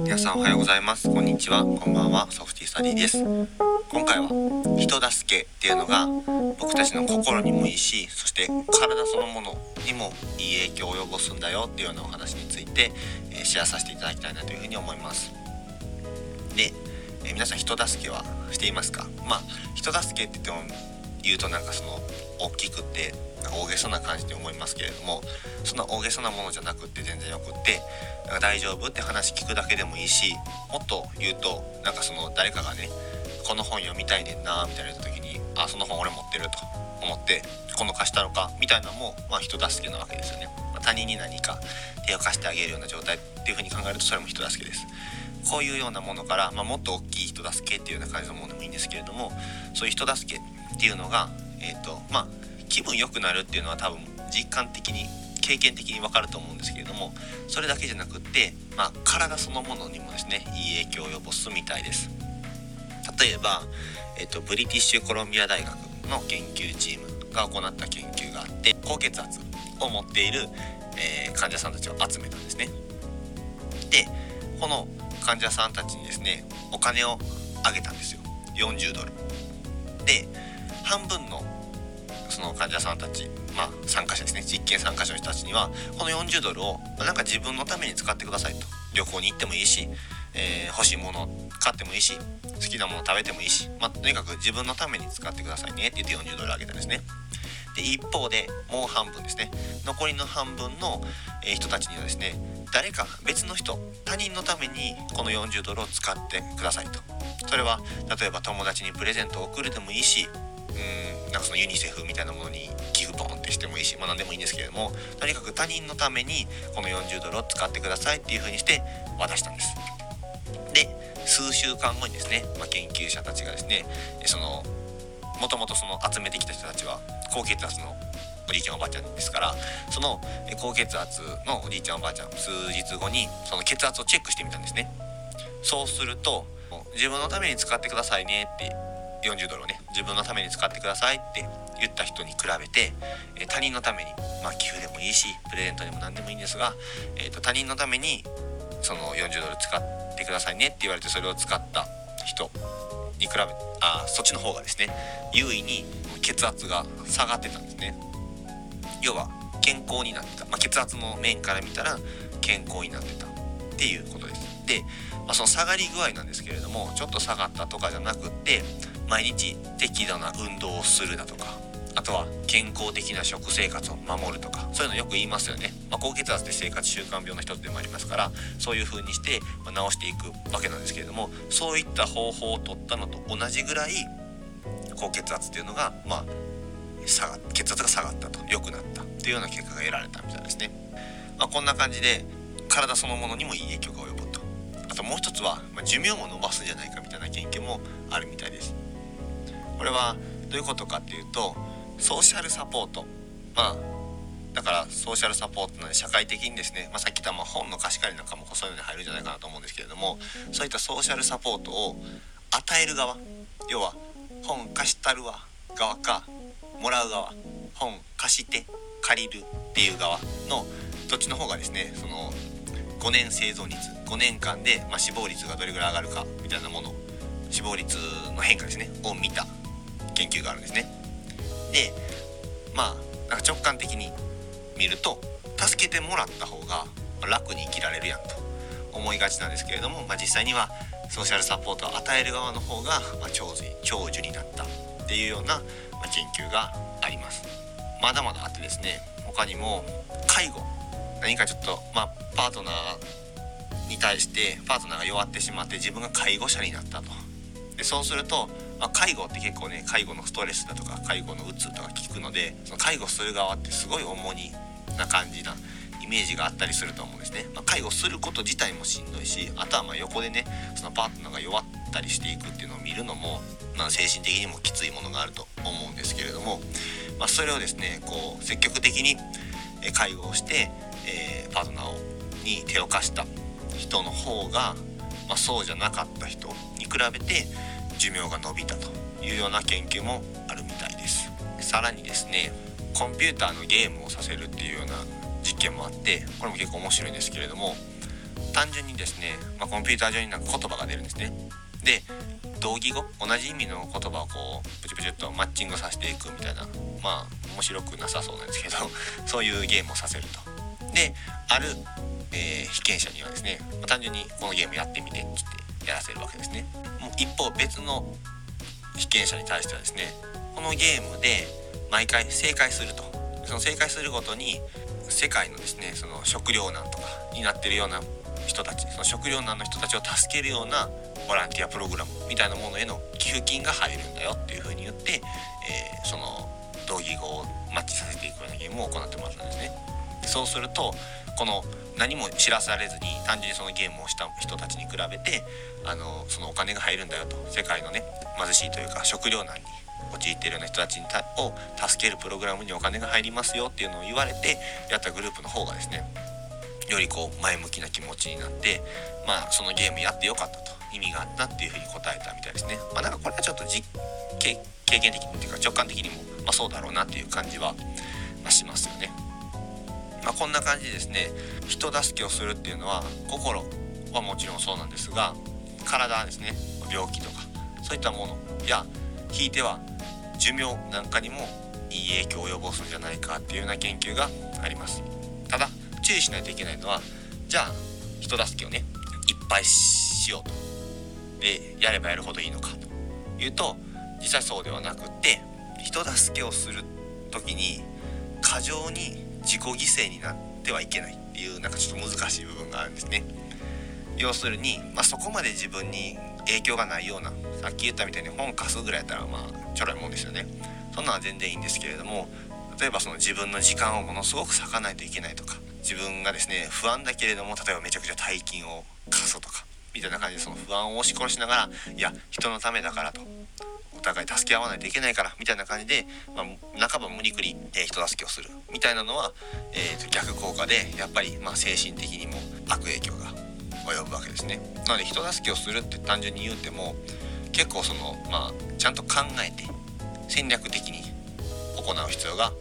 皆さんおはようございます。こんにちは。こんばんは。ソフティスタディです。今回は人助けっていうのが僕たちの心にもいいしそして体そのものにもいい影響を及ぼすんだよっていうようなお話について、えシェアさせていただきたいなというふうに思います。で、え皆さん人助けはしていますか？まあ人助けって言っても言うとなんかその大きくって大げさな感じに思いますけれどもそんな大げさなものじゃなくって全然よくってなんか大丈夫って話聞くだけでもいいしもっと言うとなんかその誰かがねこの本読みたいねんなみたいなった時にあその本俺持ってると思ってこの貸したのかみたいなのも、まあ、人助けなわけですよね、まあ、他人に何か手を貸してあげるような状態っていうふうに考えるとそれも人助けです。こういうようなものから、まあ、もっと大きい人助けっていうような感じのものでもいいんですけれどもそういう人助けっていうのがえーとまあ、気分良くなるっていうのは多分実感的に経験的に分かると思うんですけれどもそれだけじゃなくって、まあ、体そのものにもですねいい影響を及ぼすみたいです。例えば、えーと、ブリティッシュコロンビア大学の研究チームが行った研究があって高血圧を持っている、えー、患者さんたちを集めたんですね。でこの患者さんたちにですねお金をあげたんですよ。40ドル。で半分のその患者さんたち、まあ、参加者ですね。実験参加者の人たちにはこの40ドルをなんか自分のために使ってくださいと。旅行に行ってもいいし、えー、欲しいもの買ってもいいし好きなもの食べてもいいし、まあ、とにかく自分のために使ってくださいねって言って40ドルあげたんですね。で一方でもう半分ですね。残りの半分の、人たちにはですね誰か別の人他人のためにこの40ドルを使ってくださいと。それは例えば友達にプレゼントを送るでもいいしうんなんかそのユニセフみたいなものに寄付ポンってしてもいいし、まあ、何でもいいんですけれどもとにかく他人のためにこの40ドルを使ってくださいっていう風にして渡したんです。で数週間後にですね、まあ、研究者たちがですねそのもともとその集めてきた人たちは高血圧のおじいちゃんおばあちゃんですからその高血圧のおじいちゃんおばあちゃん数日後にその血圧をチェックしてみたんですねそうすると自分のために使ってくださいねって40ドルをね自分のために使ってくださいって言った人に比べて、え他人のためにまあ寄付でもいいしプレゼントでも何でもいいんですが、えーと、他人のためにその40ドル使ってくださいねって言われてそれを使った人に比べあそっちの方がですね優位に血圧が下がってたんですね。要は健康になってた、まあ、血圧の面から見たら健康になってたっていうことです。で、まあ、その下がり具合なんですけれどもちょっと下がったとかじゃなくって毎日適度な運動をするだとかあとは健康的な食生活を守るとかそういうのよく言いますよね、まあ、高血圧って生活習慣病の一つでもありますからそういう風にして、ま治していくわけなんですけれどもそういった方法を取ったのと同じぐらい高血圧っていうのがまあ下が血圧が下がったと良くなったっていうような結果が得られたみたいですね、まあ、こんな感じで体そのものにもいい影響が及ぶともう一つは、ま寿命も伸ばすんじゃないかみたいな研究もあるみたいです。これはどういうことかっていうとソーシャルサポート。まあだからソーシャルサポートなので社会的にですね、まあ、さっき言ったま本の貸し借りなんかもそういうのに入るんじゃないかなと思うんですけれどもそういったソーシャルサポートを与える側要は本貸したるわ側かもらう側本貸して借りるっていう側のどっちの方がですねその5年生存率5年間で、まあ、死亡率がどれぐらい上がるかみたいなもの死亡率の変化ですねを見た研究があるんですね。でまあなんか直感的に見ると助けてもらった方が楽に生きられるやんと思いがちなんですけれども、まあ、実際にはソーシャルサポートを与える側の方が、まあ、長寿長寿になったっていうような、まあ、研究があります。まだまだあってですね他にも介護何かちょっと、まあ、パートナーに対してパートナーが弱ってしまって自分が介護者になったと。でそうするとまあ、介護って結構ね介護のストレスだとか介護のうつとか聞くのでその介護する側ってすごい重荷な感じなイメージがあったりすると思うんですね、まあ、介護すること自体もしんどいしあとはま横でねそのパートナーが弱ったりしていくっていうのを見るのも、まあ、精神的にもきついものがあると思うんですけれども、まあ、それをですねこう積極的に介護をして、えー、パートナーに手を貸した。人の方が、まあ、そうじゃなかった人に比べて寿命が延びたというような研究もあるみたいです。さらにですねコンピューターのゲームをさせるっていうような実験もあってこれも結構面白いんですけれども単純にですね、まあ、コンピューター上になんか言葉が出るんですね。で同義語同じ意味の言葉をこうプチプチっとマッチングさせていくみたいなまあ面白くなさそうなんですけどそういうゲームをさせると。である、えー、被験者にはですね、まあ、単純にこのゲームやってみてって言ってやらせるわけですねもう一方別の被験者に対してはですねこのゲームで毎回正解するとその正解するごとに世界のですねその食糧難とかになってるような人たちその食糧難の人たちを助けるようなボランティアプログラムみたいなものへの寄付金が入るんだよっていうふうに言って、えー、その同義語をマッチさせていくようなゲームを行ってもらったんですね。そうするとこの何も知らされずに単純にそのゲームをした人たちに比べてあのそのお金が入るんだよと世界のね貧しいというか食糧難に陥っているような人たちにたを助けるプログラムにお金が入りますよっていうのを言われてやったグループの方がですねよりこう前向きな気持ちになってまあそのゲームやってよかったと意味があったっていうふうに答えたみたいですね。まあ、なんかこれはちょっと実経験的にっていうか直感的にも、まあ、そうだろうなっていう感じは、まあ、します。まあ、こんな感じですね。人助けをするっていうのは心はもちろんそうなんですが体ですね。病気とかそういったもの。やひいては寿命なんかにもいい影響を及ぼすんじゃないかっていうような研究があります。ただ注意しないといけないのはじゃあ人助けをねいっぱいしようと。でやればやるほどいいのかと。いうと実際そうではなくって人助けをする時に過剰に自己犠牲になってはいけないっていうなんかちょっと難しい部分があるんですね。要するに、まあ、そこまで自分に影響がないようなさっき言ったみたいに本貸すぐらいやったらまあちょろいもんですよねそんなのは全然いいんですけれども例えばその自分の時間をものすごく割かないといけないとか自分がですね不安だけれども例えばめちゃくちゃ大金を貸すとかみたいな感じでその不安を押し殺しながらいや人のためだからとお互い助け合わないといけないからみたいな感じで、まあ、半ば無理くり、えー、人助けをするみたいなのは、えー、と逆効果でやっぱりまあ精神的にも悪影響が及ぶわけですね。なので人助けをするって単純に言うても結構そのまあちゃんと考えて戦略的に行う必要が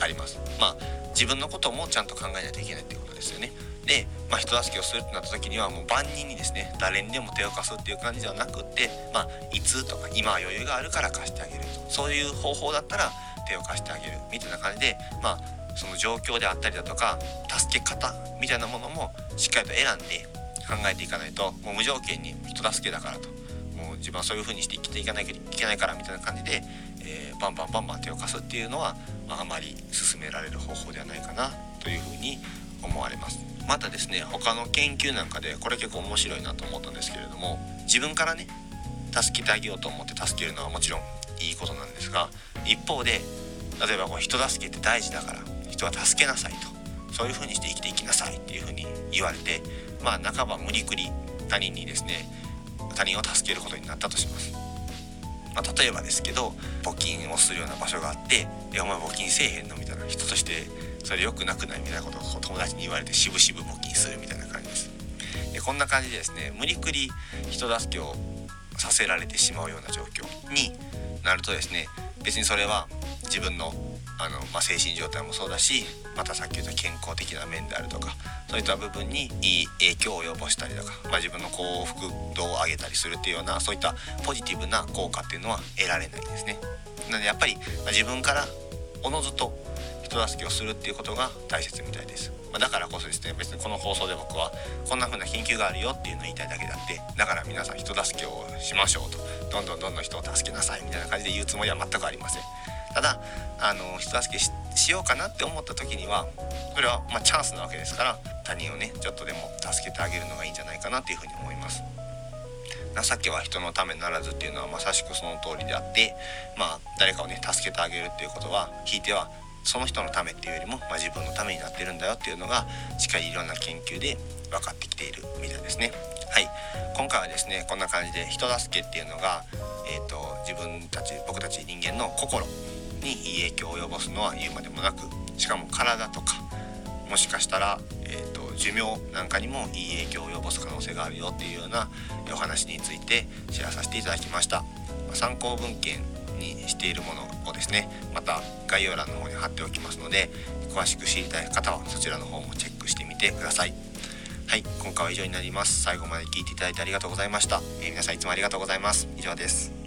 あります。まあ自分のこともちゃんと考えないといけないっていうことですよね。で、まあ、人助けをするってなった時にはもう万人にですね誰にでも手を貸すっていう感じではなくって、まあ、いつとか今は余裕があるから貸してあげるとそういう方法だったら手を貸してあげるみたいな感じで、まあ、その状況であったりだとか助け方みたいなものもしっかりと選んで考えていかないともう無条件に人助けだからともう自分はそういう風にして生きていかなきゃいけないからみたいな感じで、えー、バンバンバンバン手を貸すっていうのは、まあ、あまり進められる方法ではないかなというふうに思われます。またですね他の研究なんかでこれ結構面白いなと思ったんですけれども自分からね助けてあげようと思って助けるのはもちろんいいことなんですが一方で例えばこう人助けって大事だから人は助けなさいとそういう風にして生きていきなさいっていう風に言われてまあ半ば無理くり他人にですね他人を助けることになったとします。まあ、例えばですけど募金をするような場所があって「いやお前募金せえへんの?」みたいな人としてそれ良くなくないみたいなことを友達に言われてしぶしぶ募金するみたいな感じですでこんな感じでですね無理くり人助けをさせられてしまうような状況になるとですね別にそれは自分のあの、まあ、精神状態もそうだしまたさっき言った健康的な面であるとかそういった部分にいい影響を及ぼしたりとか、まあ、自分の幸福度を上げたりするっていうようなそういったポジティブな効果っていうのは得られないんですね。なのでやっぱり、ま、自分からおのずと人助けをするっていうことが大切みたいです、まあ、だからこそですね別にこの放送で僕はこんな風な研究があるよっていうのを言いたいだけであってだから皆さん人助けをしましょうと。どんどんどんどん人を助けなさいみたいな感じで言うつもりは全くありません。ただあの人助けしようかなって思った時にはそれはまチャンスなわけですから他人をねちょっとでも助けてあげるのがいいんじゃないかなっていうふうに思います。情けは人のためならずっていうのはまさしくその通りであってまあ誰かをね助けてあげるっていうことはひいてはその人のためっていうよりも、まあ、自分のためになってるんだよっていうのがしっかりいろんな研究で分かってきているみたいですね。はい、今回はですねこんな感じで人助けっていうのが、えーと、自分たち僕たち人間の心にいい影響を及ぼすのは言うまでもなくしかも体とかもしかしたら、えーと、寿命なんかにもいい影響を及ぼす可能性があるよっていうようなお話についてシェアさせていただきました。参考文献にしているものをですねまた概要欄の方に貼っておきますので詳しく知りたい方はそちらの方もチェックしてみてください。はい今回は以上になります。最後まで聞いていただいてありがとうございました、えー皆さんいつもありがとうございます。以上です。